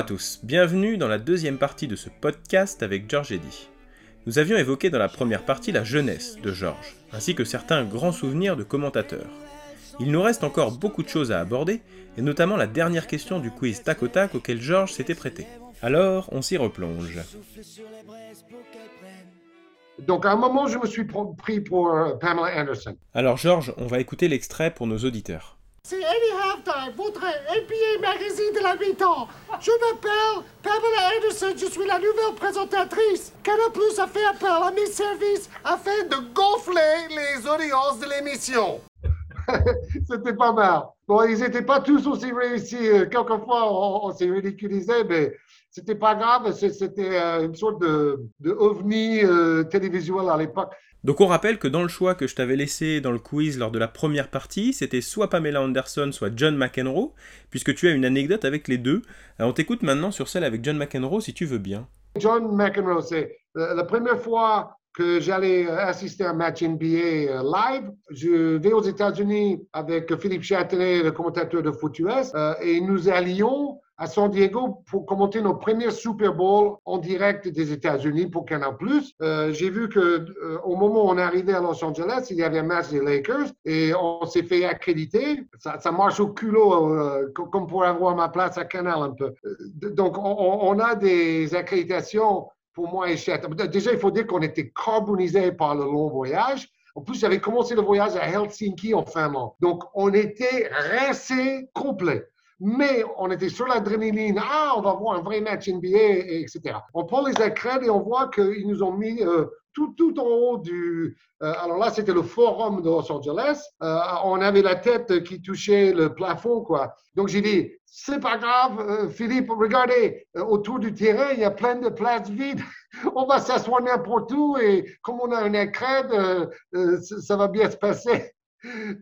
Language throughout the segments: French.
à tous, bienvenue dans la deuxième partie de ce podcast avec George Eddy. Nous avions évoqué dans la première partie la jeunesse de George, ainsi que certains grands souvenirs de commentateurs. Il nous reste encore beaucoup de choses à aborder, et notamment la dernière question du quiz tac au tac auquel George s'était prêté. Alors, on s'y replonge. Donc, à un moment, je me suis pris pour euh, Pamela Anderson. Alors, George, on va écouter l'extrait pour nos auditeurs. C'est Eddie Halftime, votre NBA magazine de la mi-temps. Je m'appelle Pamela Anderson, je suis la nouvelle présentatrice. Canal Plus a fait appel à mes services afin de gonfler les audiences de l'émission. C'était pas mal. Bon, ils n'étaient pas tous aussi réussis. Euh, quelquefois, on, s'est ridiculisé, mais c'était pas grave. C'était euh, une sorte de, ovni euh, télévisuel à l'époque. Donc on rappelle que dans le choix que je t'avais laissé dans le quiz lors de la première partie, c'était soit Pamela Anderson, soit John McEnroe, puisque tu as une anecdote avec les deux. on t'écoute maintenant sur celle avec John McEnroe si tu veux bien. John McEnroe, c'est la première fois que j'allais assister à un match NBA euh, live. Je vais aux États-Unis avec Philippe Châtelet, le commentateur de foot US, euh, et nous allions à San Diego pour commenter nos premiers Super Bowl en direct des États-Unis pour Canal+. Euh, J'ai vu que euh, au moment où on est arrivé à Los Angeles, il y avait un match des Lakers et on s'est fait accréditer. Ça, marche au culot, euh, comme pour avoir ma place à Canal un peu. Donc, on, on a des accréditations pour moi et Chet. Déjà, il faut dire qu'on était carbonisé par le long voyage. En plus, j'avais commencé le voyage à Helsinki en Finlande. Donc, on était rincé complet mais on était sur l'adrénaline. Ah, on va voir un vrai match NBA, etc. On prend les écrans et on voit qu'ils nous ont mis euh, tout, tout en haut du. Euh, alors là, c'était le forum de Los Angeles. Euh, on avait la tête qui touchait le plafond, quoi. Donc j'ai dit, c'est pas grave, Philippe, regardez, autour du terrain, il y a plein de places vides. on va s'asseoir n'importe où et comme on a un écran, ça va bien se passer.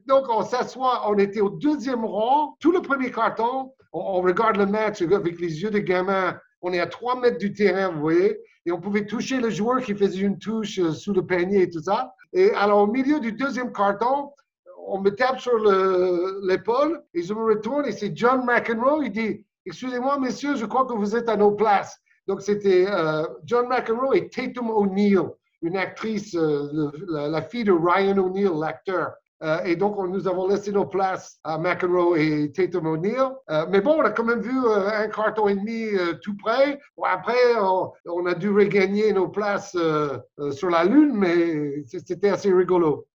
Donc, on s'assoit, on était au deuxième rang, tout le premier carton, on, regarde le match avec les yeux de gamin. On est à trois mètres du terrain, vous voyez, et on pouvait toucher le joueur qui faisait une touche euh, sous le panier et tout ça. Et alors, au milieu du deuxième carton, on me tape sur l'épaule et je me retourne et c'est John McEnroe. Il dit Excusez-moi, messieurs, je crois que vous êtes à nos places. Donc, c'était euh, John McEnroe et Tatum O'Neill, une actrice, euh, la, fille de Ryan O'Neill, l'acteur. Euh, et donc, nous avons laissé nos places à McEnroe et Tatum O'Neill. Euh, mais bon, on a quand même vu euh, un carton et demi tout près. après, on, a dû regagner nos places sur la Lune, mais c'était assez rigolo.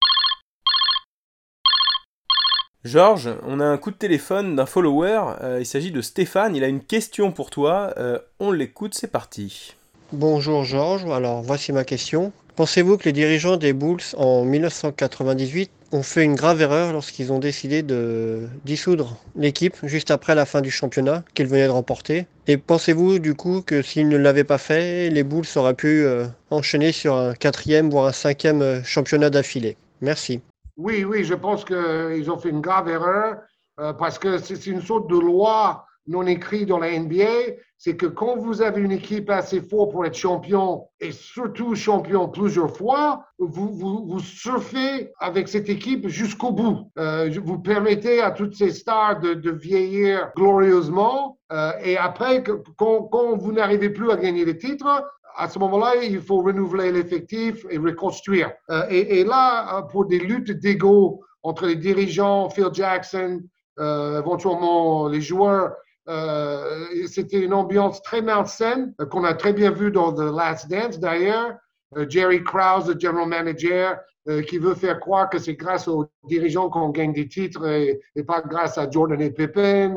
Georges, on a un coup de téléphone d'un follower. il s'agit de Stéphane. Il a une question pour toi. on l'écoute, c'est parti. Bonjour Georges. Alors, voici ma question. Pensez-vous que les dirigeants des Bulls en 1998 ont fait une grave erreur lorsqu'ils ont décidé de dissoudre l'équipe juste après la fin du championnat qu'ils venaient de remporter? Et pensez-vous du coup que s'ils ne l'avaient pas fait, les Bulls auraient pu euh, enchaîner sur un quatrième voire un cinquième euh, championnat d'affilée? Merci. Oui, oui, je pense qu'ils ont fait une grave erreur euh, parce que c'est une sorte de loi non écrit dans la NBA, c'est que quand vous avez une équipe assez forte pour être champion et surtout champion plusieurs fois, vous, vous, surfez avec cette équipe jusqu'au bout. Euh, vous permettez à toutes ces stars de, vieillir glorieusement euh, et après, quand, quand vous n'arrivez plus à gagner les titres, à ce moment-là, il faut renouveler l'effectif et reconstruire. Euh, et, là, pour des luttes d'ego entre les dirigeants, Phil Jackson, éventuellement les joueurs, euh, c'était une ambiance très malsaine euh, qu'on a très bien vu dans The Last Dance d'ailleurs. Euh, Jerry Krause, le general manager, qui veut faire croire que c'est grâce aux dirigeants qu'on gagne des titres et, pas grâce à Jordan et Pippen.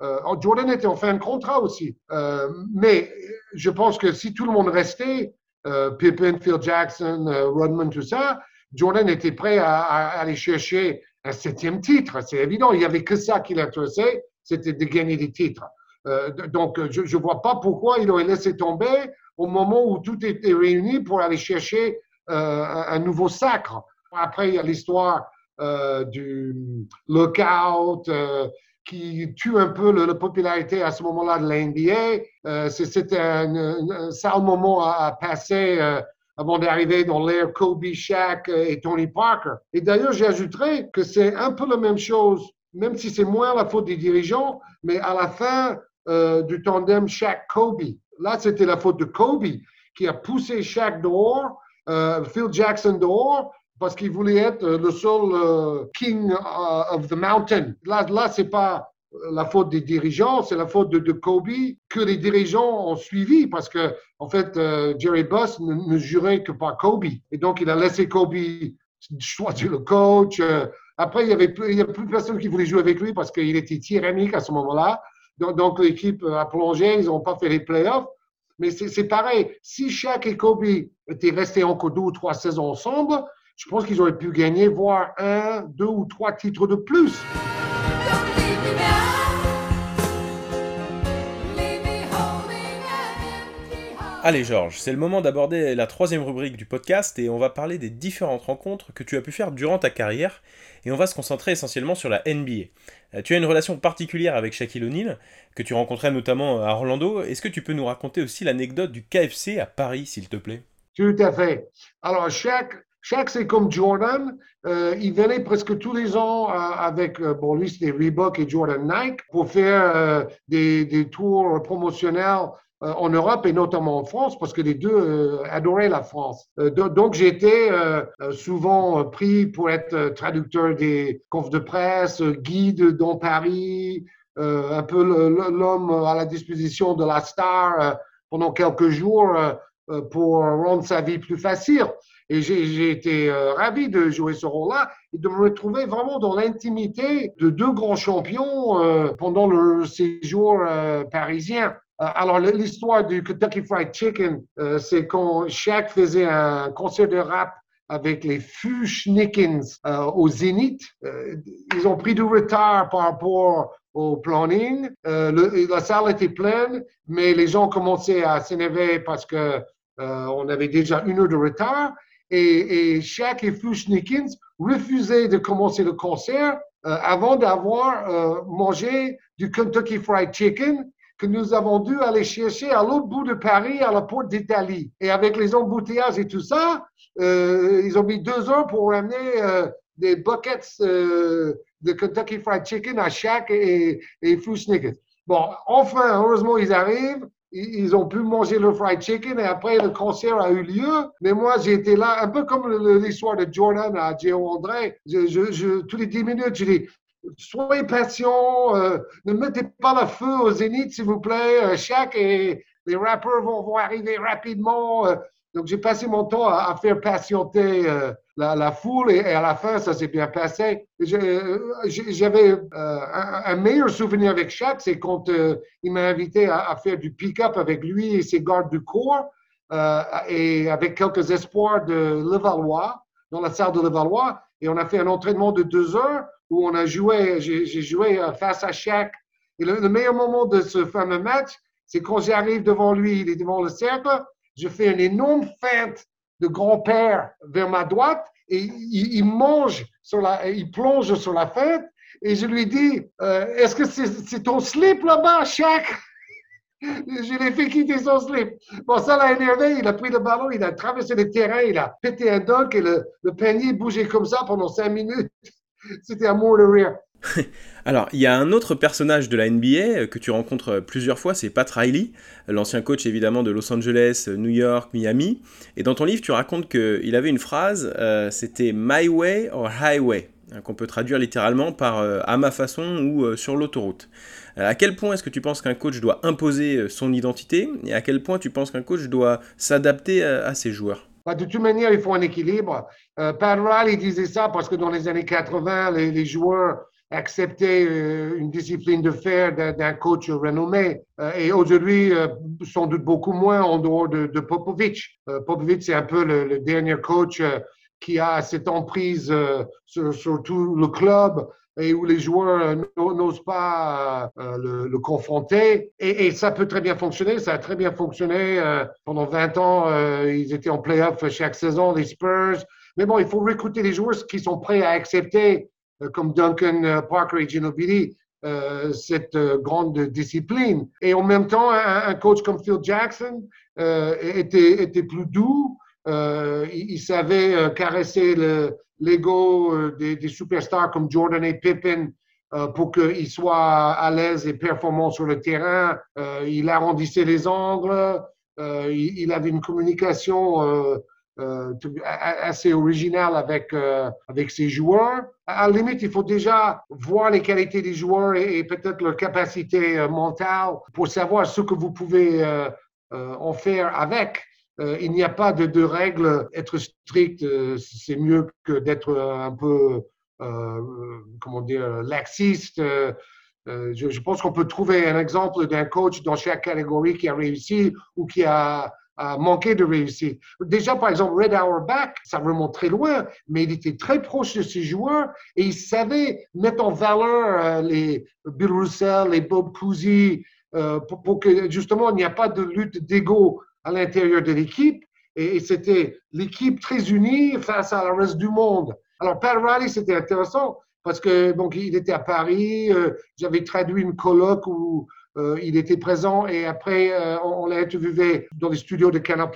Oh, Jordan était en fin de contrat aussi. mais je pense que si tout le monde restait, Pippen, Phil Jackson, Rodman, tout ça, Jordan était prêt à, à aller chercher un septième titre. C'est évident, il n'y avait que ça qui l'intéressait c'était de gagner des titres. Euh, donc, je ne vois pas pourquoi il aurait laissé tomber au moment où tout était réuni pour aller chercher euh, un nouveau sacre. Après, il y a l'histoire euh, du lockout qui tue un peu la popularité à ce moment-là de l'NBA. C'était un, sale moment à, passer avant d'arriver dans l'ère Kobe, Shaq et Tony Parker. Et d'ailleurs, j'ajouterais que c'est un peu la même chose même si c'est moins la faute des dirigeants, mais à la fin, du tandem Shaq-Kobe. Là, c'était la faute de Kobe qui a poussé Shaq dehors, Phil Jackson dehors, parce qu'il voulait être le seul king of the mountain. Là, là c'est pas la faute des dirigeants, c'est la faute de, Kobe que les dirigeants ont suivi parce que, en fait, euh, Jerry Buss ne, jurait que par Kobe. Et donc, il a laissé Kobe choisir le coach. Euh, après, il n'y avait plus, il y a plus personne qui voulait jouer avec lui parce qu'il était tyrannique à ce moment-là. Donc, l'équipe a plongé, ils n'ont pas fait les playoffs. Mais c'est pareil. Si Shaq et Kobe étaient restés encore deux ou trois saisons ensemble, je pense qu'ils auraient pu gagner, voire un, deux ou trois titres de plus. Allez Georges, c'est le moment d'aborder la troisième rubrique du podcast et on va parler des différentes rencontres que tu as pu faire durant ta carrière et on va se concentrer essentiellement sur la NBA. Euh, tu as une relation particulière avec Shaquille O'Neal que tu rencontrais notamment à Orlando. Est-ce que tu peux nous raconter aussi l'anecdote du KFC à Paris s'il te plaît? Tout à fait. Alors Shaq, Shaq c'est comme Jordan. Euh, il venait presque tous les ans euh, avec, bon lui c'était Reebok et Jordan Nike pour faire des, des tours promotionnels euh, en Europe et notamment en France, parce que les deux euh, adoraient la France. Euh, donc j'ai été souvent pris pour être traducteur des confs de presse, guide dans Paris, un peu l'homme à la disposition de la star pendant quelques jours pour rendre sa vie plus facile. Et j'ai été ravi de jouer ce rôle-là et de me retrouver vraiment dans l'intimité de deux grands champions pendant le séjour parisien. Euh, alors, l'histoire du Kentucky Fried Chicken, euh, c'est quand Shaq faisait un concert de rap avec les Fushnikins euh, au Zénith. ils ont pris du retard par rapport au planning. la salle était pleine, mais les gens commençaient à s'énerver parce que on avait déjà une heure de retard. Et, et Shaq et Fushnikins refusaient de commencer le concert avant d'avoir mangé du Kentucky Fried Chicken que nous avons dû aller chercher à l'autre bout de Paris, à la porte d'Italie. Et avec les embouteillages et tout ça, euh, ils ont mis deux heures pour ramener euh, des buckets euh, de Kentucky Fried Chicken à chaque et, et Bon, enfin, heureusement, ils arrivent. Ils ont pu manger le fried chicken et après le concert a eu lieu. Mais moi, été là, un peu comme l'histoire de Jordan à Géo André. Je, tous les dix minutes, je dis soyez patient, euh, ne mettez pas le feu au zénith, s'il vous plaît. Euh, chaque et les rappeurs vont, vont arriver rapidement. Euh. donc, j'ai passé mon temps à, faire patienter la, foule et, à la fin, ça s'est bien passé. J'avais un, meilleur souvenir avec Shaq, c'est quand il m'a invité à, faire du pick-up avec lui et ses gardes du corps et avec quelques espoirs de Levallois, dans la salle de Levallois. Et on a fait un entraînement de deux heures où on a joué, j'ai joué euh, face à Shaq. Et le, meilleur moment de ce fameux match, c'est quand j'arrive devant lui, il est devant le cercle, je fais une énorme feinte de grand-père vers ma droite et il, mange sur la, il plonge sur la feinte et je lui dis, euh, est-ce que c'est ton slip là-bas, Shaq? Je l'ai fait quitter son slip. Bon, ça l'a énervé. Il a pris le ballon, il a traversé le terrain, il a pété un dunk et le, le panier bougeait comme ça pendant cinq minutes. C'était amour de rire. Alors, il y a un autre personnage de la NBA euh, que tu rencontres euh, plusieurs fois, c'est Pat Riley, l'ancien coach évidemment de Los Angeles, New York, Miami. Et dans ton livre, tu racontes qu'il avait une phrase, euh, c'était My Way or Highway, hein, qu'on peut traduire littéralement par à ma façon ou sur l'autoroute. à quel point est-ce que tu penses qu'un coach doit imposer son identité et à quel point tu penses qu'un coach doit s'adapter à ses joueurs? Bah, de toute manière, il faut un équilibre. Euh, Pat Riley disait ça parce que dans les années 80, les, joueurs acceptaient euh, une discipline de fer d'un coach renommé. Euh, et aujourd'hui, sans doute beaucoup moins en dehors de, Popovich. Popovich, c'est un peu le, dernier coach qui a cette emprise sur, tout le club et où les joueurs euh, n'osent pas euh, le, confronter. Et, ça peut très bien fonctionner. Ça a très bien fonctionné. Euh, pendant 20 ans, ils étaient en playoff chaque saison, les Spurs. Mais bon, il faut recruter les joueurs qui sont prêts à accepter, comme Duncan Parker et Ginobili, cette grande discipline. Et en même temps, un, coach comme Phil Jackson était, plus doux. il, savait caresser le, l'ego euh, des, superstars comme Jordan et Pippen euh, pour qu'il soit à l'aise et performant sur le terrain. Euh, il arrondissait les angles, euh, il, avait une communication euh, euh, assez originale avec, avec ses joueurs. À la limite, il faut déjà voir les qualités des joueurs et, peut-être leur capacité mentale pour savoir ce que vous pouvez en faire avec. il n'y a pas de, règles. Être strict, c'est mieux que d'être un peu euh, comment dire, laxiste. Euh, euh, je, pense qu'on peut trouver un exemple d'un coach dans chaque catégorie qui a réussi ou qui a, a manqué de réussir. Déjà, par exemple, Red Auerbach, ça remonte très loin, mais il était très proche de ses joueurs et il savait mettre en valeur euh, les Bill Russell, les Bob Cousy, euh, pour, que justement il n'y a pas de lutte d'ego à l'intérieur de l'équipe. Et, c'était l'équipe très unie face à le reste du monde. Alors, Pat Riley, c'était intéressant parce que donc il était à Paris, euh, j'avais traduit une colloque où euh, il était présent et après euh, on, l'a interviewé dans les studios de Canal+.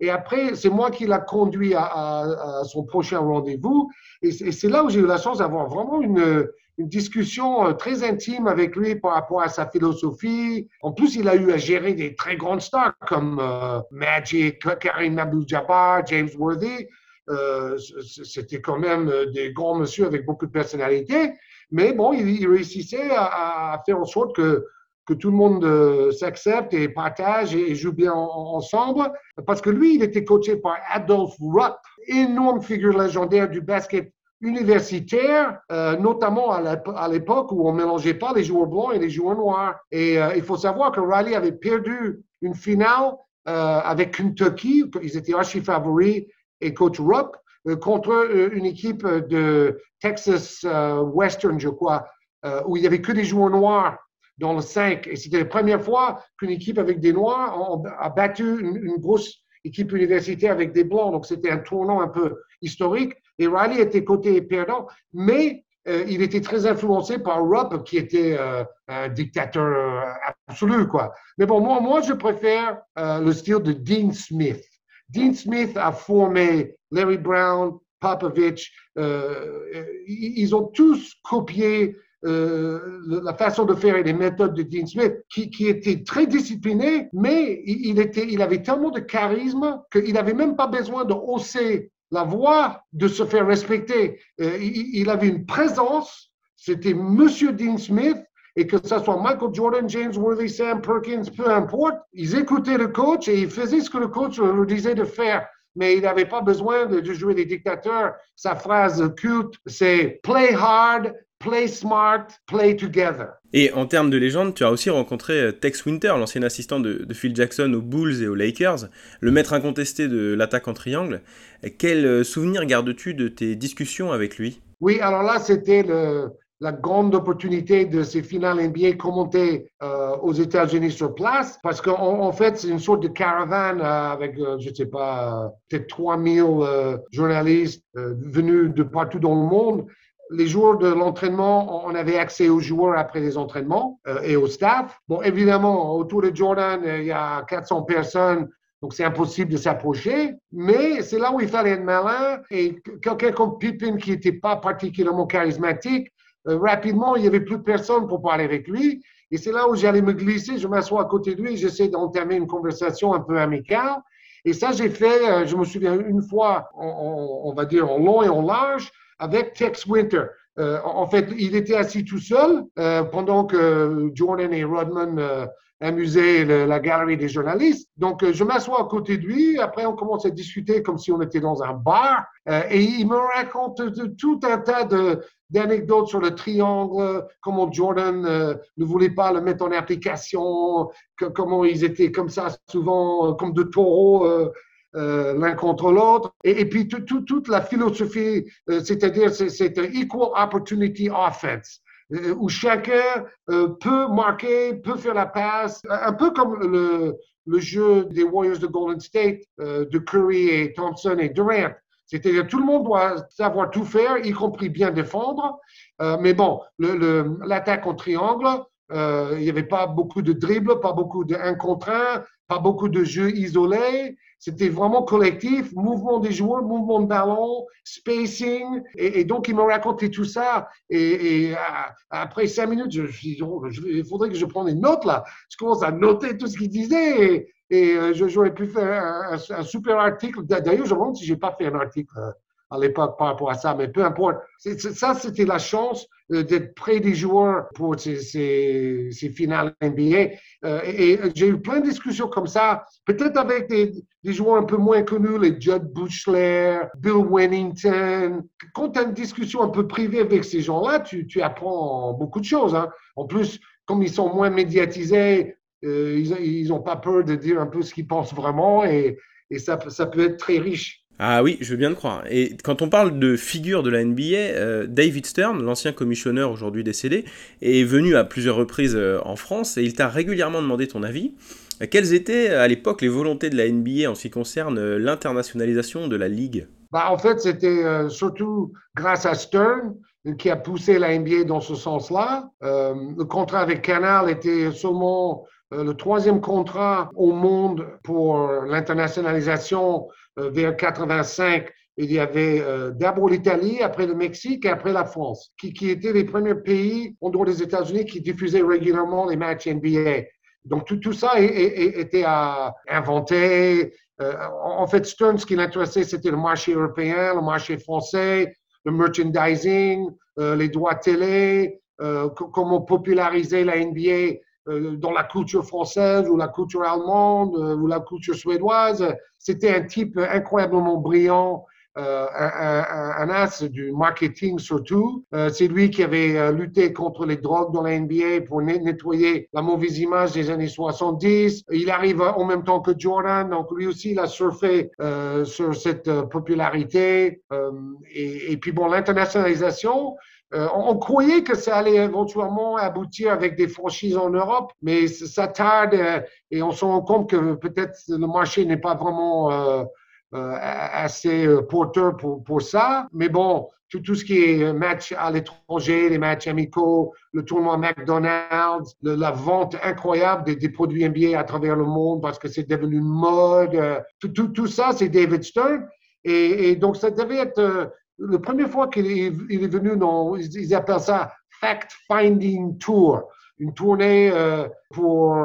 Et après, c'est moi qui l'a conduit à, son prochain rendez-vous. Et c'est là où j'ai eu la chance d'avoir vraiment une, discussion très intime avec lui par rapport à sa philosophie. En plus, il a eu à gérer des très grandes stars comme euh, Magic, Karim Abdul-Jabbar, James Worthy. Euh, c'était quand même euh, des grands monsieur avec beaucoup de personnalité, mais bon, il, réussissait à, faire en sorte que, que tout le monde euh, s'accepte et partage et, joue bien en, ensemble, parce que lui, il était coaché par Adolph Rupp, énorme figure légendaire du basket universitaire, euh, notamment à l'époque où on mélangeait pas les joueurs blancs et les joueurs noirs. Et euh, il faut savoir que Riley avait perdu une finale avec Kentucky, ils étaient archi favoris, et coach Rupp contre une équipe de Texas Western, je crois, où il n'y avait que des joueurs noirs dans le 5. Et c'était la première fois qu'une équipe avec des noirs a battu une, grosse équipe universitaire avec des blancs. Donc c'était un tournant un peu historique. Et Riley était côté perdant, mais euh, il était très influencé par Rupp, qui était euh, un dictateur absolu, quoi. Mais bon, moi, moi je préfère le style de Dean Smith. Dean Smith a formé Larry Brown, Popovich. Euh, ils ont tous copié euh, la façon de faire et les méthodes de Dean Smith, qui, qui était très discipliné, mais il, était, il avait tellement de charisme qu'il n'avait même pas besoin de hausser la voix, de se faire respecter. Euh, il, avait une présence. C'était Monsieur Dean Smith et que ce soit Michael Jordan, James Worthy, Sam Perkins, peu importe, ils écoutaient le coach et ils faisaient ce que le coach leur disait de faire. Mais il n'avait pas besoin de, de, jouer des dictateurs. Sa phrase culte, c'est play hard, play smart, play together. Et en termes de légende, tu as aussi rencontré euh, Tex Winter, l'ancien assistant de, de, Phil Jackson aux Bulls et aux Lakers, le maître incontesté de l'attaque en triangle. Quel euh, souvenir gardes-tu de tes discussions avec lui? Oui, alors là, c'était la grande opportunité de ces finales NBA commentées euh, aux États-Unis sur place, parce qu'en en fait, c'est une sorte de caravane euh, avec, euh, je ne sais pas, peut-être 3000 euh, journalistes venus de partout dans le monde. Les jours de l'entraînement, on avait accès aux joueurs après les entraînements euh, et au staff. Bon, évidemment, autour de Jordan, il y a 400 personnes donc, c'est impossible de s'approcher, mais c'est là où il fallait être malin. Et quelqu'un comme Pippen, qui n'était pas particulièrement charismatique, euh, rapidement, il n'y avait plus personne pour parler avec lui. Et c'est là où j'allais me glisser, je m'assois à côté de lui, j'essaie d'entamer une conversation un peu amicale. Et ça, j'ai fait, euh, je me souviens une fois, on, va dire en long et en large, avec Tex Winter. Euh, en fait, il était assis tout seul euh, pendant que Jordan et Rodman euh, amusaient la galerie des journalistes. Donc, je m'assois à côté de lui. Après, on commence à discuter comme si on était dans un bar. et il me raconte tout un tas d'anecdotes sur le triangle, comment Jordan ne voulait pas le mettre en application, comment ils étaient comme ça souvent, comme de taureaux euh, euh l'un contre l'autre. Et, puis tout, tout, toute la philosophie, c'est-à-dire c'est un equal opportunity offense où chacun peut marquer, peut faire la passe, un peu comme le, le jeu des Warriors de Golden State, de Curry et Thompson et Durant. C'est-à-dire tout le monde doit savoir tout faire, y compris bien défendre. Euh, mais bon, l'attaque en triangle, il n'y avait pas beaucoup de dribbles, pas beaucoup de 1 contre 1, pas beaucoup de jeux isolés. C'était vraiment collectif, mouvement des joueurs, mouvement de ballon, spacing. Et, donc, il m'a raconté tout ça. Et, après cinq minutes, je, je, oh, il faudrait que je prenne une note là. Je commence à noter tout ce qu'il disait. Et, euh, j'aurais pu faire un, super article. D'ailleurs, je me demande si j'ai pas fait un article euh, à l'époque par rapport à ça, mais peu importe. Ça, c'était la chance euh, d'être près des joueurs pour ces, ces, finales NBA. Euh, et, j'ai eu plein de discussions comme ça, peut-être avec des, joueurs un peu moins connus, les Judd Bushler, Bill Wennington. Quand tu as une discussion un peu privée avec ces gens-là, tu, tu, apprends beaucoup de choses. Hein. En plus, comme ils sont moins médiatisés, euh, ils n'ont pas peur de dire un peu ce qu'ils pensent vraiment et, et ça, ça peut être très riche. Ah oui, je veux bien le croire. Et quand on parle de figure de la NBA, euh, David Stern, l'ancien commissionneur aujourd'hui décédé, est venu à plusieurs reprises euh, en France et il t'a régulièrement demandé ton avis. Quelles étaient à l'époque les volontés de la NBA en ce qui concerne euh, l'internationalisation de la Ligue? Bah, En fait, c'était surtout grâce à Stern qui a poussé la NBA dans ce sens-là. le contrat avec Canal était seulement le troisième contrat au monde pour l'internationalisation euh, vers 85, il y avait euh, d'abord l'Italie, après le Mexique et après la France, qui, étaient les premiers pays en dehors des États-Unis qui diffusaient régulièrement les matchs NBA. Donc tout, ça était à inventer. Euh, en fait, Stern, ce qui l'intéressait, c'était le marché européen, le marché français, le merchandising, les droits télé, comment populariser la NBA euh, dans la culture française ou la culture allemande euh, ou la culture suédoise. C'était un type incroyablement brillant, euh, un, as du marketing surtout. c'est lui qui avait lutté contre les drogues dans la NBA pour nettoyer la mauvaise image des années 70. Il arrive en même temps que Jordan, donc lui aussi il a surfé sur cette popularité. Et, puis bon, l'internationalisation, euh, on, croyait que ça allait éventuellement aboutir avec des franchises en Europe, mais ça tarde euh, et on se rend compte que peut-être le marché n'est pas vraiment euh, assez porteur pour, pour, ça. Mais bon, tout, tout ce qui est match à l'étranger, les matchs amicaux, le tournoi McDonald's, la vente incroyable des, produits NBA à travers le monde parce que c'est devenu mode, tout, tout, tout ça, c'est David Stern. Et, et, donc, ça devait être la première fois qu'il est, il est venu, dans, ils, appellent ça Fact-Finding Tour, une tournée euh, pour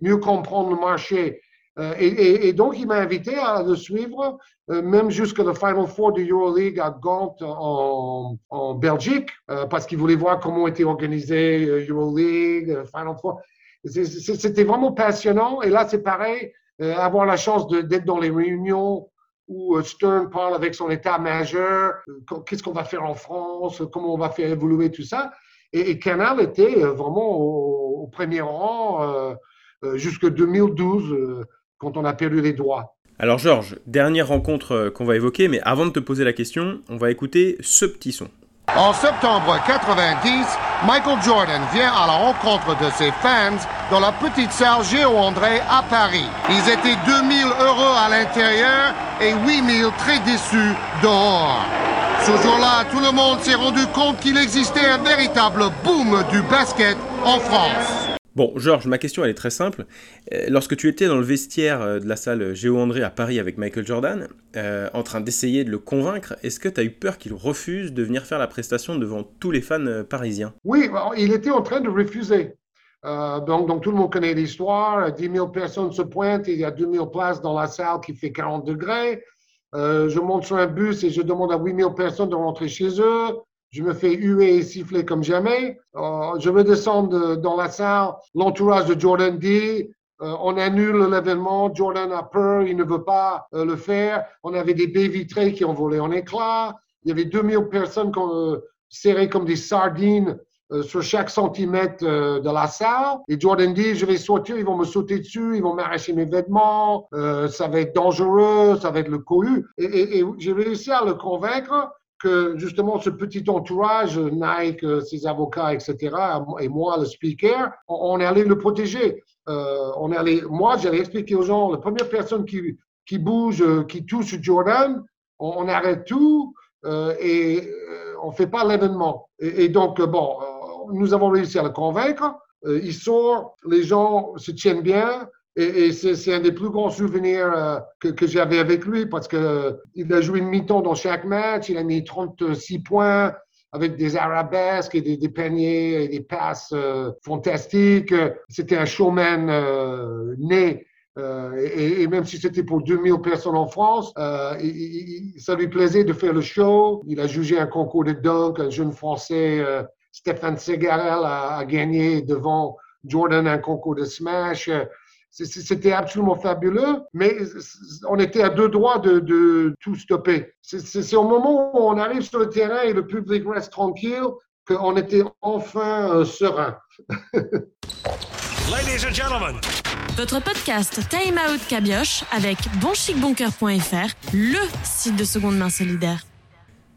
mieux comprendre le marché. Euh, et, donc, il m'a invité à le suivre, euh, même jusqu'à le Final Four de EuroLeague à Gand en, en Belgique, parce qu'il voulait voir comment était organisé EuroLeague, Final Four. C'était vraiment passionnant. Et là, c'est pareil, avoir la chance d'être dans les réunions où euh, Stern parle avec son état majeur, euh, qu'est-ce qu'on va faire en France, comment on va faire évoluer tout ça. Et, Canal était euh, vraiment au, premier rang jusqu'en 2012, quand on a perdu les droits. Alors Georges, dernière rencontre qu'on va évoquer, mais avant de te poser la question, on va écouter ce petit son. En septembre 90, Michael Jordan vient à la rencontre de ses fans dans la petite salle Géo-André à Paris. Ils étaient 2000 heureux à l'intérieur et 8000 très déçus dehors. Ce jour-là, tout le monde s'est rendu compte qu'il existait un véritable boom du basket en France. Bon, Georges, ma question elle est très simple. Euh, lorsque tu étais dans le vestiaire euh, de la salle Géo André à Paris avec Michael Jordan, euh, en train d'essayer de le convaincre, est-ce que tu as eu peur qu'il refuse de venir faire la prestation devant tous les fans parisiens? Oui, il était en train de refuser. donc, donc, tout le monde connaît l'histoire. 10 000 personnes se pointent, il y a 2 000 places dans la salle qui fait 40 degrés. je monte sur un bus et je demande à 8 000 personnes de rentrer chez eux. Je me fais huer et siffler comme jamais. Euh, je descendre dans la salle. L'entourage de Jordan dit euh, on annule l'événement. Jordan a peur, il ne veut pas euh, le faire. On avait des baies vitrées qui ont volé en éclats. Il y avait 2000 personnes serrées comme des sardines sur chaque centimètre de la salle. Et Jordan dit, je vais sortir, ils vont me sauter dessus, ils vont m'arracher mes vêtements, ça va être dangereux, ça va être le cohue. Et, et j'ai réussi à le convaincre que justement ce petit entourage, Nike, ses avocats, etc., et moi, le speaker, on, est allé le protéger. Euh, on est allé, moi, j'allais expliquer aux gens, la première personne qui, qui bouge, qui touche Jordan, on, arrête tout euh, et euh, on ne fait pas l'événement. Et, donc, bon, nous avons réussi à le convaincre. Euh, il sort, les gens se tiennent bien. Et, c'est un des plus grands souvenirs euh, que, que j'avais avec lui parce qu'il a joué une mi-temps dans chaque match. Il a mis 36 points avec des arabesques et des, paniers et des passes fantastiques. C'était un showman né euh, et, même si c'était pour 2000 personnes en France, euh, ça lui plaisait de faire le show. Il a jugé un concours de dunk. Un jeune Français, euh, Stéphane Segarel, a, gagné devant Jordan un concours de smash. C'était absolument fabuleux, mais on était à deux droits de, de tout stopper. C'est au moment où on arrive sur le terrain et le public reste tranquille qu'on était enfin serein. Ladies and gentlemen. Votre podcast Time Out Cabioche avec bonchicboncoeur.fr, le site de seconde main solidaire.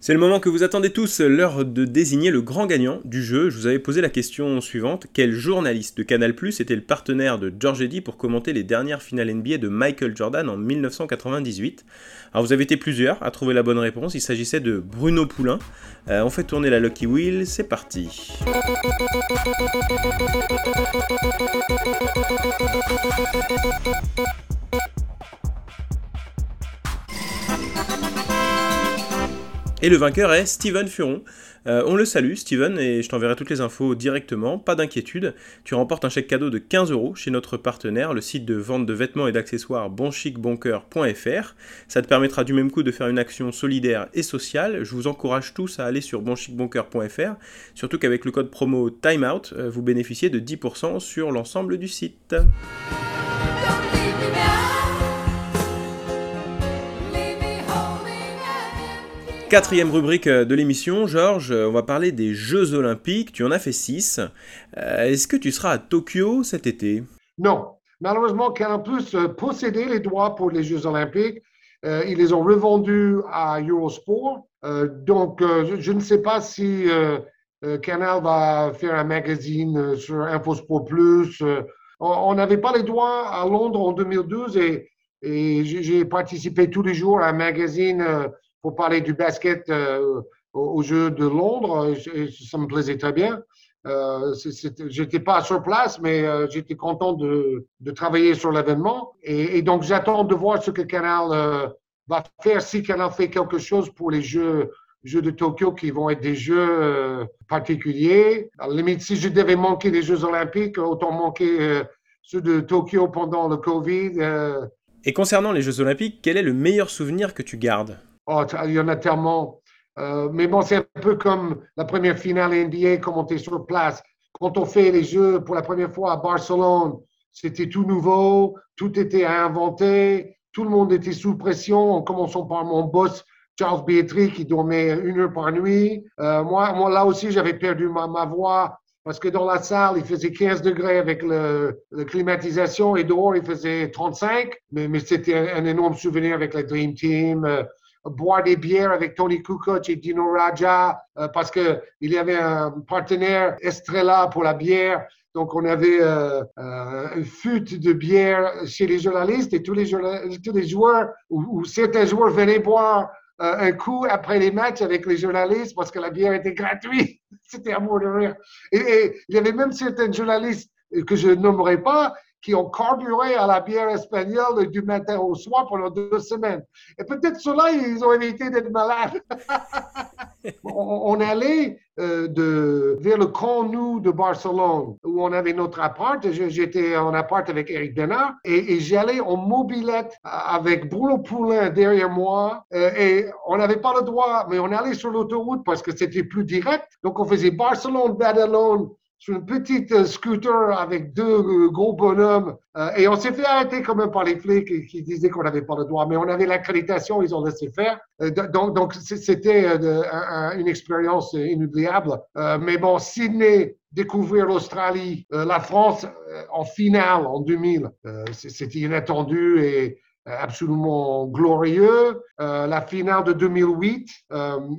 C'est le moment que vous attendez tous, l'heure de désigner le grand gagnant du jeu. Je vous avais posé la question suivante. Quel journaliste de Canal Plus était le partenaire de George Eddy pour commenter les dernières finales NBA de Michael Jordan en 1998 Alors vous avez été plusieurs à trouver la bonne réponse. Il s'agissait de Bruno Poulain. Euh, on fait tourner la Lucky Wheel, c'est parti. Et le vainqueur est Steven Furon. Euh, on le salue, Steven, et je t'enverrai toutes les infos directement. Pas d'inquiétude, tu remportes un chèque cadeau de 15 euros chez notre partenaire, le site de vente de vêtements et d'accessoires bonchicboncoeur.fr. Ça te permettra du même coup de faire une action solidaire et sociale. Je vous encourage tous à aller sur bonchicboncoeur.fr, surtout qu'avec le code promo TIMEOUT, euh, vous bénéficiez de 10% sur l'ensemble du site. Quatrième rubrique euh, de l'émission, Georges, euh, on va parler des Jeux Olympiques. Tu en as fait six. Euh, est-ce que tu seras à Tokyo cet été? Non. Malheureusement, Canal Plus possédait les droits pour les Jeux Olympiques. ils les ont revendus à Eurosport. donc, je, ne sais pas si Canal va faire un magazine sur InfoSport Plus. on n'avait pas les droits à Londres en 2012 et, et j'ai participé tous les jours à un magazine pour parler du basket euh, au, jeu de Londres. ça me plaisait très bien. Euh, j'étais pas sur place, mais euh, j'étais content de, travailler sur l'événement. Et, donc, j'attends de voir ce que Canal euh, va faire, si Canal fait quelque chose pour les Jeux, jeux de Tokyo, qui vont être des Jeux particuliers. À la limite, si je devais manquer les Jeux olympiques, autant manquer ceux de Tokyo pendant le Covid. Et concernant les Jeux olympiques, quel est le meilleur souvenir que tu gardes? Oh, il y en a tellement. Euh, mais bon, c'est un peu comme la première finale NBA, comme on était sur place. Quand on fait les Jeux pour la première fois à Barcelone, c'était tout nouveau, tout était à inventer, tout le monde était sous pression, en commençant par mon boss Charles Beatrice qui dormait une heure par nuit. Euh, moi, moi, là aussi, j'avais perdu ma, voix parce que dans la salle, il faisait 15 degrés avec la climatisation et dehors, il faisait 35. Mais, mais c'était un, énorme souvenir avec la Dream Team. Euh, boire des bières avec Tony Kukoc et Dino Raja euh, parce que il y avait un partenaire Estrella pour la bière. Donc, on avait euh, euh une fût de bière chez les journalistes et tous les, tous les joueurs, ou, certains joueurs venaient boire un coup après les matchs avec les journalistes parce que la bière était gratuite. C'était un mot de rire. Et, et, il y avait même certains journalistes que je nommerai pas qui ont carburé à la bière espagnole du matin au soir pendant deux semaines. Et peut-être cela, ils ont évité d'être malades. on, allait euh, de, vers le Camp Nou de Barcelone, où on avait notre appart. J'étais en appart avec Eric Denard et, j'allais en mobilette avec Bruno Poulain derrière moi. Euh, et on n'avait pas le droit, mais on allait sur l'autoroute parce que c'était plus direct. Donc on faisait Barcelone-Badalone sur une petite euh, scooter avec deux euh, gros bonhommes. Euh, et on s'est fait arrêter quand même par les flics qui, disaient qu'on n'avait pas le droit, mais on avait l'accréditation, ils ont laissé faire. donc, donc c'était une expérience inoubliable. mais bon, Sydney, découvrir l'Australie, la France en finale en 2000, c'était inattendu et absolument glorieux. la finale de 2008,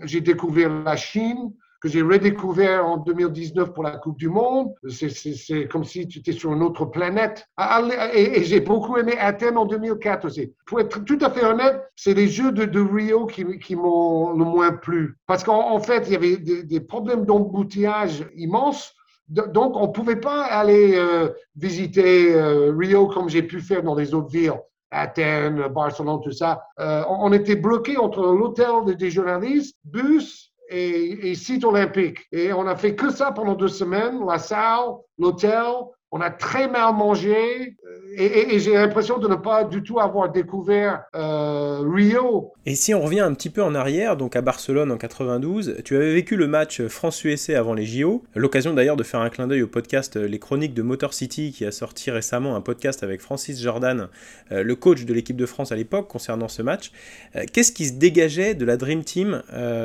j'ai découvert la Chine que j'ai redécouvert en 2019 pour la Coupe du Monde. C'est comme si tu étais sur une autre planète. Ah, ah, et, j'ai beaucoup aimé Athènes en 2004 aussi. Pour être tout à fait honnête, c'est les Jeux de, Rio qui, m'ont le moins plu. Parce qu'en fait, il y avait des, problèmes d'embouteillage immenses donc, on ne pouvait pas aller visiter Rio comme j'ai pu faire dans les autres villes. Athènes, Barcelone, tout ça. on, était bloqué entre l'hôtel des journalistes, bus et, site olympique. Et on a fait que ça pendant deux semaines, la salle, l'hôtel, on a très mal mangé et, j'ai l'impression de ne pas du tout avoir découvert euh, Rio. Et si on revient un petit peu en arrière, donc à Barcelone en 92, tu avais vécu le match France-USA avant les JO, l'occasion d'ailleurs de faire un clin d'œil au podcast euh, Les Chroniques de Motor City qui a sorti récemment un podcast avec Francis Jordan, euh, le coach de l'équipe de France à l'époque, concernant ce match. Qu'est-ce qui se dégageait de la Dream Team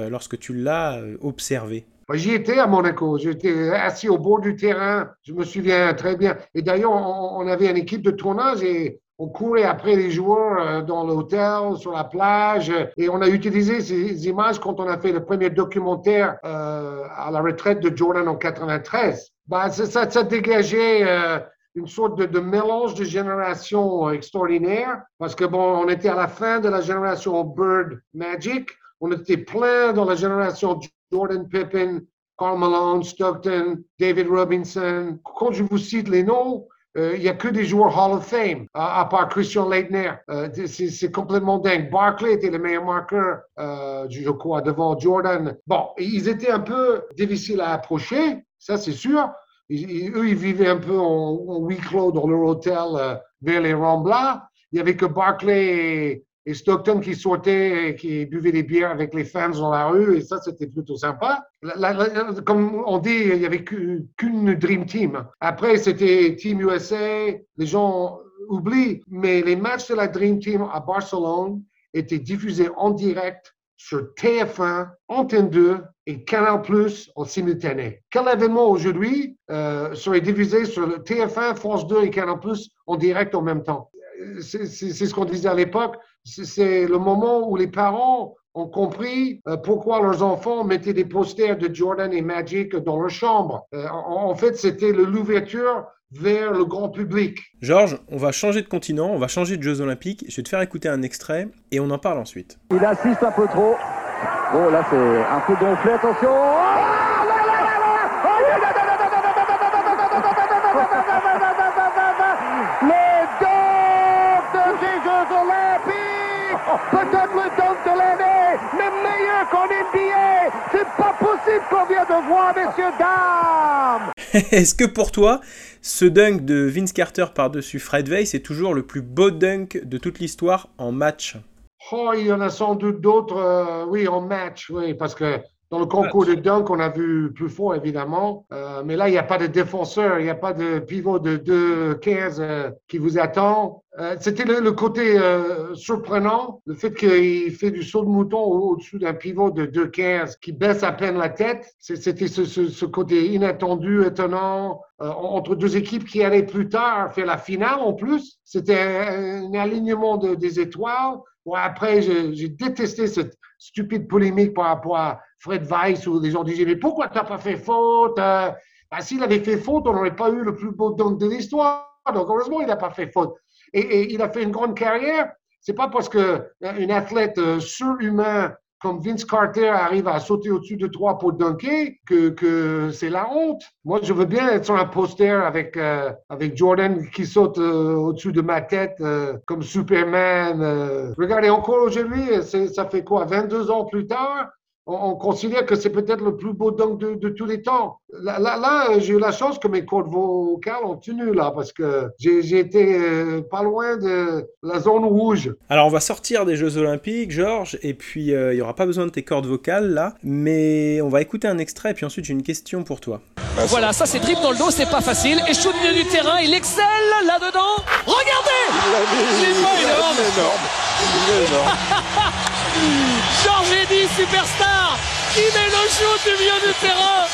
lorsque tu l'as observé? J'y étais à Monaco. J'étais assis au bord du terrain. Je me souviens très bien. Et d'ailleurs, on, avait une équipe de tournage et on courait après les joueurs euh, dans l'hôtel, sur la plage. Et on a utilisé ces images quand on a fait le premier documentaire euh, à la retraite de Jordan en 93. Bah, ça, ça dégageait euh, une sorte de, mélange de générations extraordinaire parce que bon, on était à la fin de la génération Bird Magic. On était plein dans la génération Jordan Pippen, Carl Malone, Stockton, David Robinson. Quand je vous cite les noms, euh, il n'y a que des joueurs Hall of Fame, à part Christian Leitner. Euh, c'est complètement dingue. Barkley était le meilleur marqueur, euh, je crois, devant Jordan. Bon, ils étaient un peu difficiles à approcher, ça c'est sûr. eux, ils vivaient un peu en, en huis clos dans leur hôtel vers les Ramblas. Il n'y avait que Barkley et Stockton qui sortait et qui buvait des bières avec les fans dans la rue, et ça, c'était plutôt sympa. comme on dit, il n'y avait qu'une Dream Team. Après, c'était Team USA, les gens oublient, mais les matchs de la Dream Team à Barcelone étaient diffusés en direct sur TF1, Antenne 2 et Canal Plus en simultané. Quel événement aujourd'hui euh, serait diffusé sur TF1, France 2 et Canal Plus en direct en même temps? C'est ce qu'on disait à l'époque c'est le moment où les parents ont compris euh, pourquoi leurs enfants mettaient des posters de Jordan et Magic dans leur chambre. Euh, en fait, c'était l'ouverture vers le grand public. Georges, on va changer de continent, on va changer de Jeux Olympiques. Je vais te faire écouter un extrait et on en parle ensuite. Il assiste un peu trop. Bon, là, c'est un peu gonflé. Attention. Peut-être le dunk de l'année, mais meilleur qu'en NBA. C'est pas possible qu'on vient de voir, messieurs, dames. Est-ce que pour toi, ce dunk de Vince Carter par-dessus Fred Weiss est toujours le plus beau dunk de toute l'histoire en match? Oh, il y en a sans doute d'autres, euh, oui, en match, oui, parce que dans le concours de dunk, on a vu plus fort, évidemment. Euh, mais là, il n'y a pas de défenseur, il n'y a pas de pivot de 2-15 euh, qui vous attend. Euh, c'était le, côté surprenant, le fait qu'il fait du saut de mouton au-dessus d'un pivot de 2-15 qui baisse à peine la tête. C'était ce, côté inattendu, étonnant, entre deux équipes qui allaient plus tard faire la finale en plus. C'était un, alignement de, des étoiles. Bon, après, j'ai détesté cette stupide polémique par rapport à Fred Weiss où les gens disaient Mais pourquoi tu n'as pas fait faute euh, ben, S'il avait fait faute, on n'aurait pas eu le plus beau dunk de l'histoire. Donc, heureusement, il n'a pas fait faute. Et, il a fait une grande carrière. C'est pas parce qu'un euh, athlète euh, surhumain comme Vince Carter arrive à sauter au-dessus de trois pour dunker, que, que c'est la honte. Moi, je veux bien être sur un poster avec, avec Jordan qui saute au-dessus de ma tête comme Superman. regardez, encore aujourd'hui, ça fait quoi, 22 ans plus tard, on, considère que c'est peut-être le plus beau dunk de, tous les temps. Là, là, j'ai eu la chance que mes cordes vocales ont tenu là, parce que j'ai été euh, pas loin de la zone rouge. Alors, on va sortir des Jeux Olympiques, Georges, et puis euh, il n'y aura pas besoin de tes cordes vocales là, mais on va écouter un extrait, et puis ensuite j'ai une question pour toi. Voilà, ça c'est dribble dans le dos, c'est pas facile. Et shoot du terrain, il excelle là-dedans. Regardez Il est énorme. Il est énorme. Georges Eddy, superstar, qui met le shoot du milieu du terrain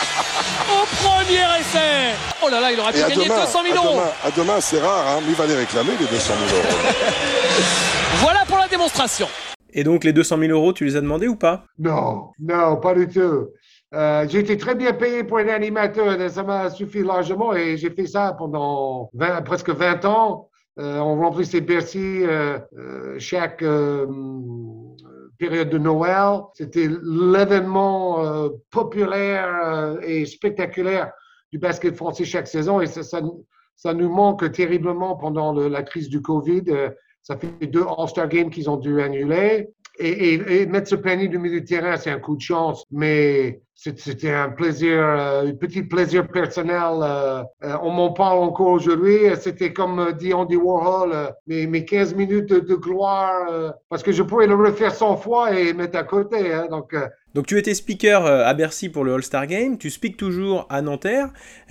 au premier essai. Oh là là, il aurait pu gagner 200 000 euros. À demain, c'est rare, hein, mais il va les réclamer, les 200 000 euros. voilà pour la démonstration. Et donc, les 200 000 euros, tu les as demandés ou pas? Non, non, pas du tout. Euh, j'ai été très bien payé pour un animateur, ça m'a suffi largement et j'ai fait ça pendant presque 20 ans. Euh, on remplissait Bercy euh, chaque période de Noël. C'était l'événement populaire et spectaculaire du basket français chaque saison et ça, ça, nous manque terriblement pendant la crise du Covid. Euh, Ça fait deux All-Star Games qu'ils ont dû annuler. Et, et, et mettre ce panier du milieu de terrain, c'est un coup de chance, mais c'était un plaisir, euh, un petit plaisir personnel. euh, euh, on m'en parle encore aujourd'hui. C'était comme dit Andy Warhol, mes, mes 15 minutes de, gloire, parce que je pourrais le refaire 100 fois et mettre à côté. hein. donc, Donc tu étais speaker à Bercy pour le All-Star Game, tu speaks toujours à Nanterre.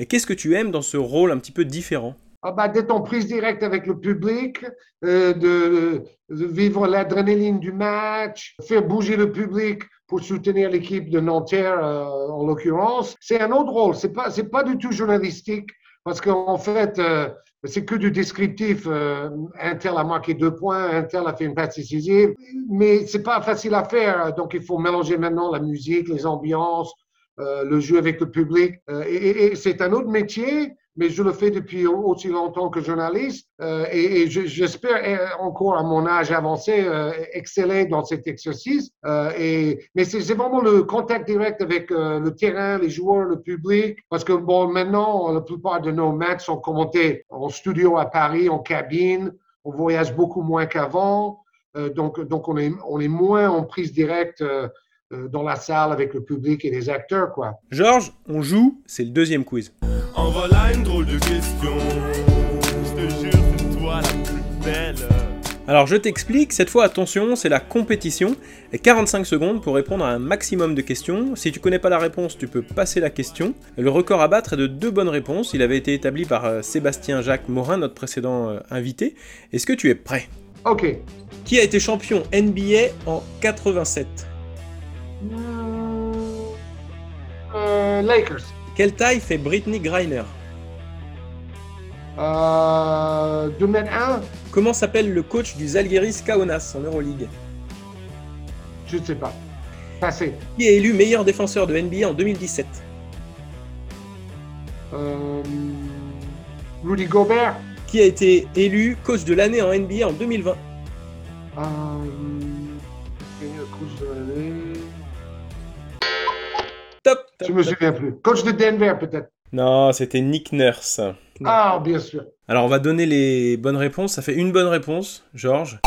Qu'est-ce que tu aimes dans ce rôle un petit peu différent? Ah bah, d'être en prise directe avec le public, euh, de, de vivre l'adrénaline du match, faire bouger le public pour soutenir l'équipe de Nanterre euh, en l'occurrence. C'est un autre rôle, c'est pas c'est pas du tout journalistique parce qu'en fait euh, c'est que du descriptif. Euh, Intel a marqué deux points, Intel a fait une passe décisive, mais c'est pas facile à faire. Donc il faut mélanger maintenant la musique, les ambiances, euh, le jeu avec le public. Euh, et et- et c'est un autre métier, mais je le fais depuis aussi longtemps que journaliste. Euh, et et je- j'espère encore à mon âge avancé euh, exceller dans cet exercice. Euh, et, mais c'est vraiment le contact direct avec euh, le terrain, les joueurs, le public. Parce que bon, maintenant, la plupart de nos matchs sont commentés en studio à Paris, en cabine. On voyage beaucoup moins qu'avant. Donc, donc on, est, on est moins en prise directe dans la salle avec le public et les acteurs, quoi. Georges, on joue, c'est le deuxième quiz. En voilà une drôle de question. Je te jure, c'est toi la plus belle. Alors je t'explique, cette fois attention, c'est la compétition, et 45 secondes pour répondre à un maximum de questions. Si tu connais pas la réponse, tu peux passer la question. Le record à battre est de deux bonnes réponses, il avait été établi par euh, Sébastien Jacques Morin, notre précédent euh, invité. Est-ce que tu es prêt? OK. Qui a été champion NBA en 87 Euh, Lakers. Quelle taille fait Britney Griner? Euh, 2 mètres 1, Comment s'appelle le coach du Zalgiris Kaunas en Euroleague? Je ne sais pas. Passé. Qui est élu meilleur défenseur de NBA en 2017 Euh, Rudy Gobert. Qui a été élu coach de l'année en NBA en 2020 Euh, Top, top, Je me top. souviens plus. Coach de Denver, peut-être. Non, c'était Nick Nurse. Ah, bien sûr. Alors on va donner les bonnes réponses. Ça fait une bonne réponse, Georges.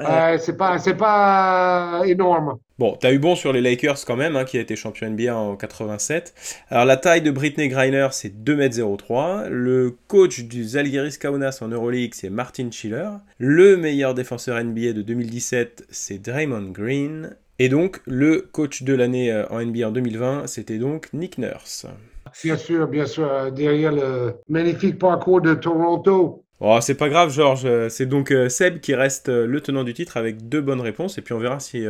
Euh, c'est pas, c'est pas énorme. Bon, t'as eu bon sur les Lakers quand même, hein, qui a été champion NBA en 87. Alors la taille de Britney Griner, c'est 2m03. Le coach du Zalgiris Kaunas en Euroleague, c'est Martin Schiller. Le meilleur défenseur NBA de 2017, c'est Draymond Green. Et donc, le coach de l'année euh, en NBA en 2020, c'était donc Nick Nurse. Bien sûr, bien sûr. euh, Derrière le magnifique parcours de Toronto. Oh, c'est pas grave, Georges. Euh, C'est donc Seb qui reste le tenant du titre avec deux bonnes réponses. Et puis on verra si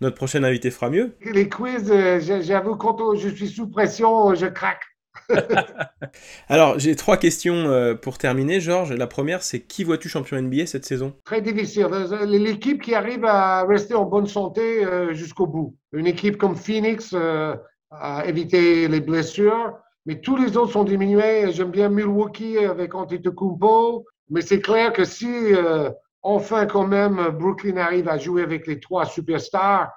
notre prochain invité fera mieux. Les quiz, j'a- j'avoue, quand je suis sous pression, je craque. Alors, j'ai trois questions euh, pour terminer, Georges. La première, c'est qui vois-tu champion NBA cette saison? Très difficile. L'équipe qui arrive à rester en bonne santé euh, jusqu'au bout. Une équipe comme Phoenix euh, a évité les blessures, mais tous les autres sont diminués. J'aime bien Milwaukee avec Antetokounmpo, mais c'est clair que si enfin quand même Brooklyn arrive à jouer avec les trois superstars,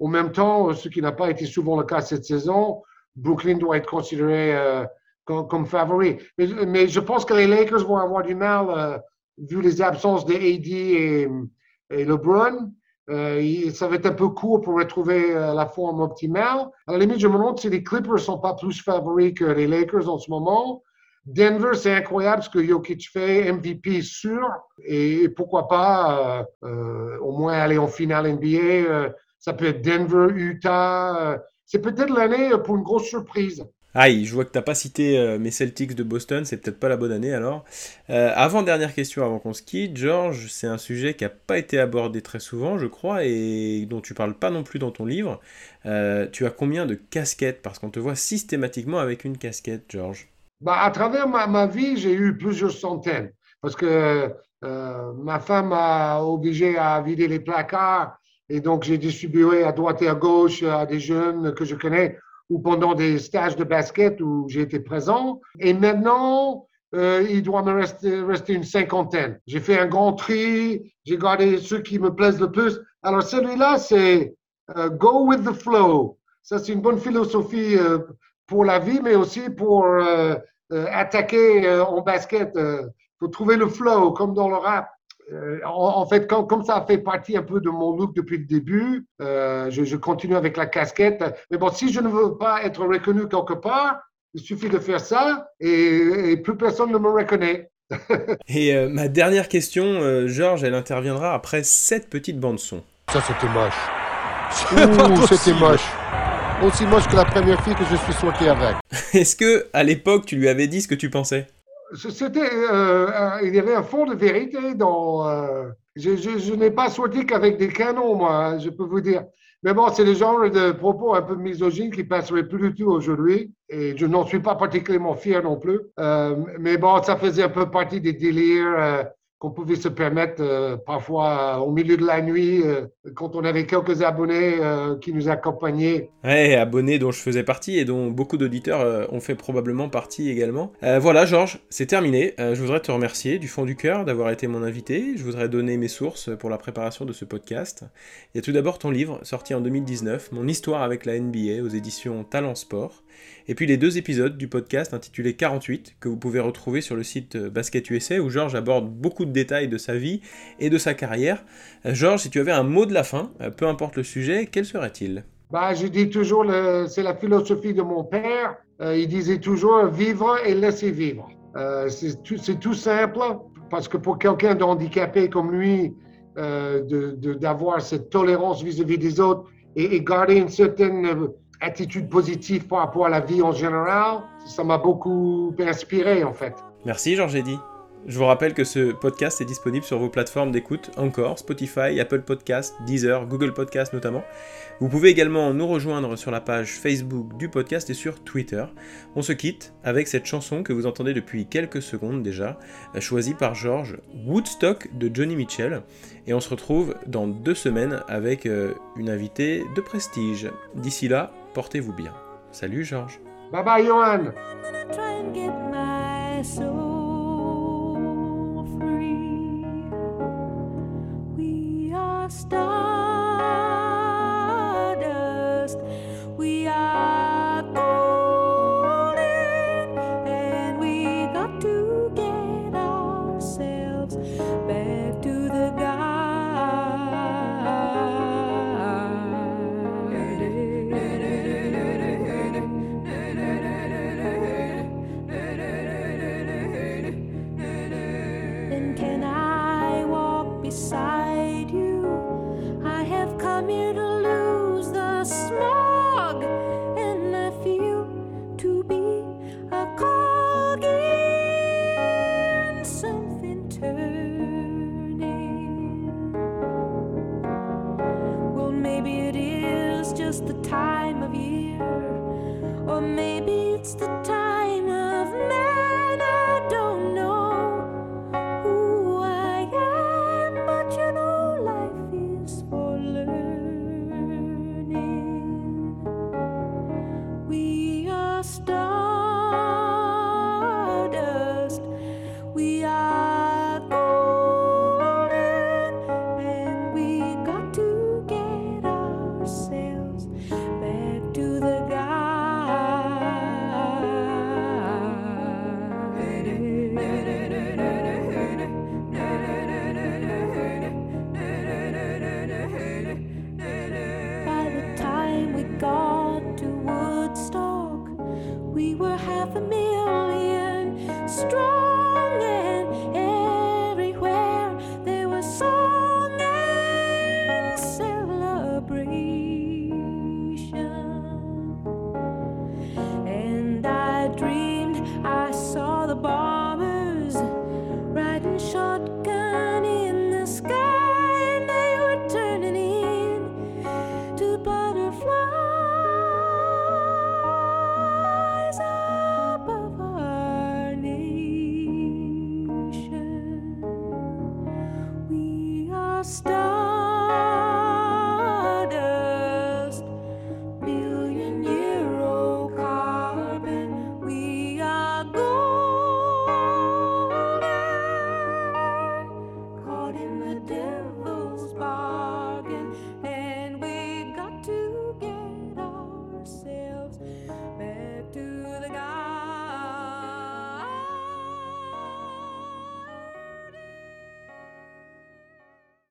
en même temps, ce qui n'a pas été souvent le cas cette saison, Brooklyn doit être considéré euh, comme, favori. Mais, je pense que les Lakers vont avoir du mal, euh, vu les absences de AD et, LeBron. Euh, ça va être un peu court pour retrouver la forme optimale. À la limite, je me demande si les Clippers ne sont pas plus favoris que les Lakers en ce moment. Denver, c'est incroyable ce que Jokic fait, MVP sûr. Et pourquoi pas au moins aller en finale NBA. ça peut être Denver, Utah. Euh, c'est peut-être l'année pour une grosse surprise. Aïe, je vois que t'as pas cité euh, mes Celtics de Boston, c'est peut-être pas la bonne année alors. Euh, avant dernière question, avant qu'on se quitte, Georges, c'est un sujet qui a pas été abordé très souvent, je crois, et dont tu parles pas non plus dans ton livre. Euh, tu as combien de casquettes? Parce qu'on te voit systématiquement avec une casquette, Georges. Bah, à travers ma, ma vie, j'ai eu plusieurs centaines. Parce que euh, ma femme m'a obligé à vider les placards. Et donc, j'ai distribué à droite et à gauche à des jeunes que je connais ou pendant des stages de basket où j'ai été présent. Et maintenant, euh, il doit me rester, une cinquantaine. J'ai fait un grand tri. J'ai gardé ceux qui me plaisent le plus. Alors, celui-là, c'est euh, go with the flow. Ça, c'est une bonne philosophie euh, pour la vie, mais aussi pour attaquer en basket. Il faut trouver le flow, comme dans le rap. En, en, fait, comme, comme, ça fait partie un peu de mon look depuis le début, je, je, continue avec la casquette. Mais bon, si je ne veux pas être reconnu quelque part, il suffit de faire ça et, et plus personne ne me reconnaît. et euh, ma dernière question, euh, Georges, elle interviendra après cette petite bande-son. Ça, c'était moche. Ouh, c'était moche. Aussi moche que la première fille que je suis sorti avec. Est-ce que, à l'époque, tu lui avais dit ce que tu pensais? C'était, euh, il y avait un fond de vérité dans. Euh, je, je, je n'ai pas sorti qu'avec des canons, moi, hein, je peux vous dire. Mais bon, c'est le genre de propos un peu misogynes qui passerait plus du tout aujourd'hui. Et je n'en suis pas particulièrement fier non plus. Euh, mais bon, ça faisait un peu partie des délires euh, qu'on pouvait se permettre euh, parfois au milieu de la nuit euh, quand on avait quelques abonnés euh, qui nous accompagnaient. Ouais, abonnés dont je faisais partie et dont beaucoup d'auditeurs ont fait probablement partie également. voilà, Georges, c'est terminé. je voudrais te remercier du fond du cœur d'avoir été mon invité. Je voudrais donner mes sources pour la préparation de ce podcast. Il y a tout d'abord ton livre, sorti en 2019, Mon histoire avec la NBA aux éditions Talent Sport. Et puis les deux épisodes du podcast intitulé 48 que vous pouvez retrouver sur le site Basket USA où Georges aborde beaucoup de détails de sa vie et de sa carrière. Georges, si tu avais un mot de la fin, peu importe le sujet, quel serait-il? Bah, Je dis toujours, c'est la philosophie de mon père. Euh, il disait toujours vivre et laisser vivre. Euh, c'est tout, simple parce que pour quelqu'un de handicapé comme lui, euh, d'avoir cette tolérance vis-à-vis -vis des autres et, garder une certaine attitude positive par rapport à la vie en général, ça m'a beaucoup inspiré en fait. Merci Georges Eddy. Je vous rappelle que ce podcast est disponible sur vos plateformes d'écoute encore, Spotify, Apple Podcast, Deezer, Google Podcast notamment. Vous pouvez également nous rejoindre sur la page Facebook du podcast et sur Twitter. On se quitte avec cette chanson que vous entendez depuis quelques secondes déjà, choisie par George Woodstock de Johnny Mitchell. Et on se retrouve dans deux semaines avec euh, une invitée de prestige. D'ici là, portez-vous bien. Salut Georges. Bye bye Johan. stardust. We are